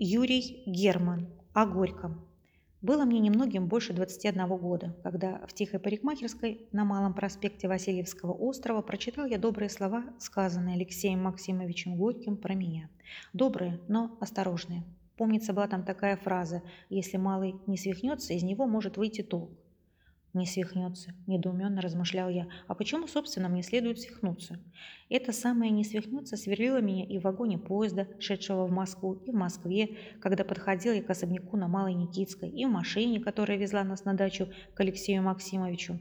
Юрий Герман о Горьком. Было мне немногим больше 21 года, когда в тихой парикмахерской на Малом проспекте Васильевского острова прочитал я добрые слова, сказанные Алексеем Максимовичем Горьким про меня. Добрые, но осторожные. Помнится, была там такая фраза «Если малый не свихнется, из него может выйти толк». Не свихнется, недоуменно размышлял я. А почему, собственно, мне следует свихнуться? Это самое не свихнется сверлило меня и в вагоне поезда, шедшего в Москву, и в Москве, когда подходил я к особняку на Малой Никитской, и в машине, которая везла нас на дачу к Алексею Максимовичу.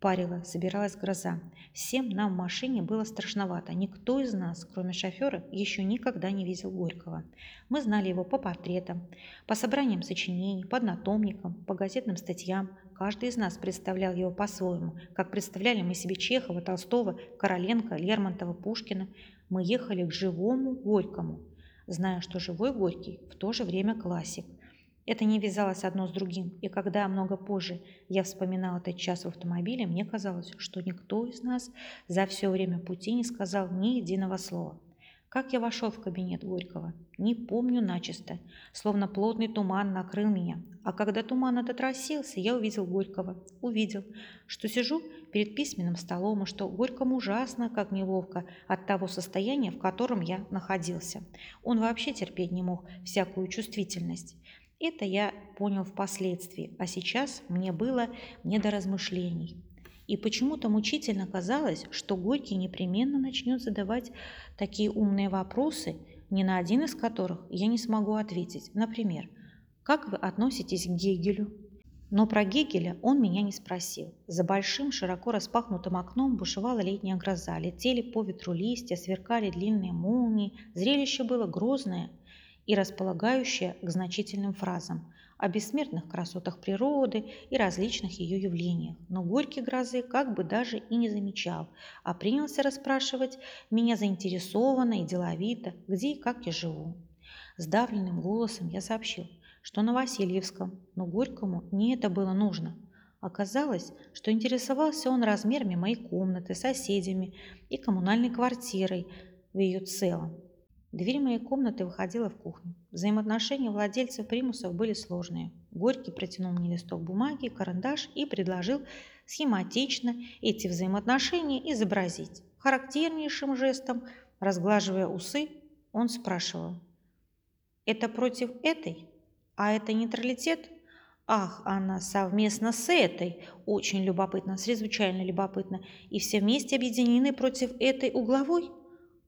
Парила, собиралась гроза. Всем нам в машине было страшновато. Никто из нас, кроме шофера, еще никогда не видел Горького. Мы знали его по портретам, по собраниям сочинений, по однотомникам, по газетным статьям, Каждый из нас представлял его по-своему, как представляли мы себе Чехова, Толстого, Короленко, Лермонтова, Пушкина. Мы ехали к живому Горькому, зная, что живой Горький в то же время классик. Это не вязалось одно с другим, и когда много позже я вспоминал этот час в автомобиле, мне казалось, что никто из нас за все время пути не сказал ни единого слова. Как я вошел в кабинет Горького, не помню начисто, словно плотный туман накрыл меня. А когда туман этот рассеялся, я увидел Горького. Увидел, что сижу перед письменным столом, и что Горькому ужасно, как неловко от того состояния, в котором я находился. Он вообще терпеть не мог всякую чувствительность. Это я понял впоследствии, а сейчас мне было не до размышлений. И почему-то мучительно казалось, что Горький непременно начнет задавать такие умные вопросы, ни на один из которых я не смогу ответить. Например, как вы относитесь к Гегелю? Но про Гегеля он меня не спросил. За большим, широко распахнутым окном бушевала летняя гроза, летели по ветру листья, сверкали длинные молнии. Зрелище было грозное и располагающее к значительным фразам о бессмертных красотах природы и различных ее явлениях. Но Горький грозы как бы даже и не замечал, а принялся расспрашивать меня заинтересованно и деловито, где и как я живу. Сдавленным голосом я сообщил, что на Васильевском, но Горькому не это было нужно. Оказалось, что интересовался он размерами моей комнаты, соседями и коммунальной квартирой в ее целом. Дверь моей комнаты выходила в кухню. Взаимоотношения владельцев примусов были сложные. Горький протянул мне листок бумаги, карандаш и предложил схематично эти взаимоотношения изобразить. Характернейшим жестом, разглаживая усы, он спрашивал. «Это против этой? А это нейтралитет?» Ах, она совместно с этой. Очень любопытно, чрезвычайно любопытно. И все вместе объединены против этой угловой?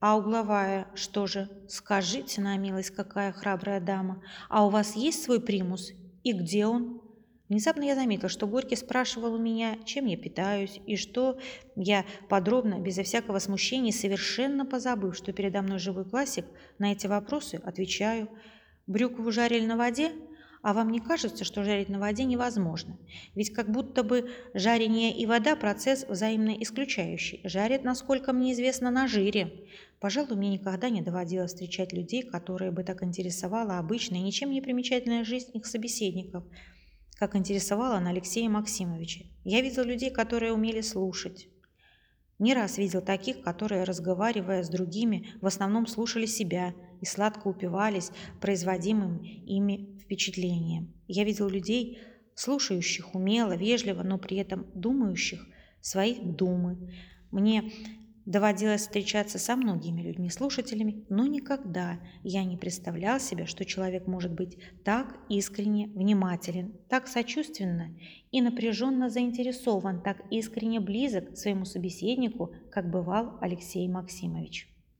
А угловая, что же, скажите на милость, какая храбрая дама, а у вас есть свой примус? И где он? Внезапно я заметила, что Горький спрашивал у меня, чем я питаюсь, и что я подробно, безо всякого смущения, совершенно позабыв, что передо мной живой классик, на эти вопросы отвечаю. Брюкву жарили на воде? А вам не кажется, что жарить на воде невозможно? Ведь как будто бы жарение и вода – процесс взаимно исключающий. Жарят, насколько мне известно, на жире. Пожалуй, мне никогда не доводилось встречать людей, которые бы так интересовала обычная, ничем не примечательная жизнь их собеседников, как интересовала она Алексея Максимовича. Я видел людей, которые умели слушать. Не раз видел таких, которые, разговаривая с другими, в основном слушали себя и сладко упивались производимым ими впечатлением. Я видел людей, слушающих умело, вежливо, но при этом думающих свои думы. Мне доводилось встречаться со многими людьми-слушателями, но никогда я не представлял себе, что человек может быть так искренне внимателен, так сочувственно и напряженно заинтересован, так искренне близок к своему собеседнику, как бывал Алексей Максимович.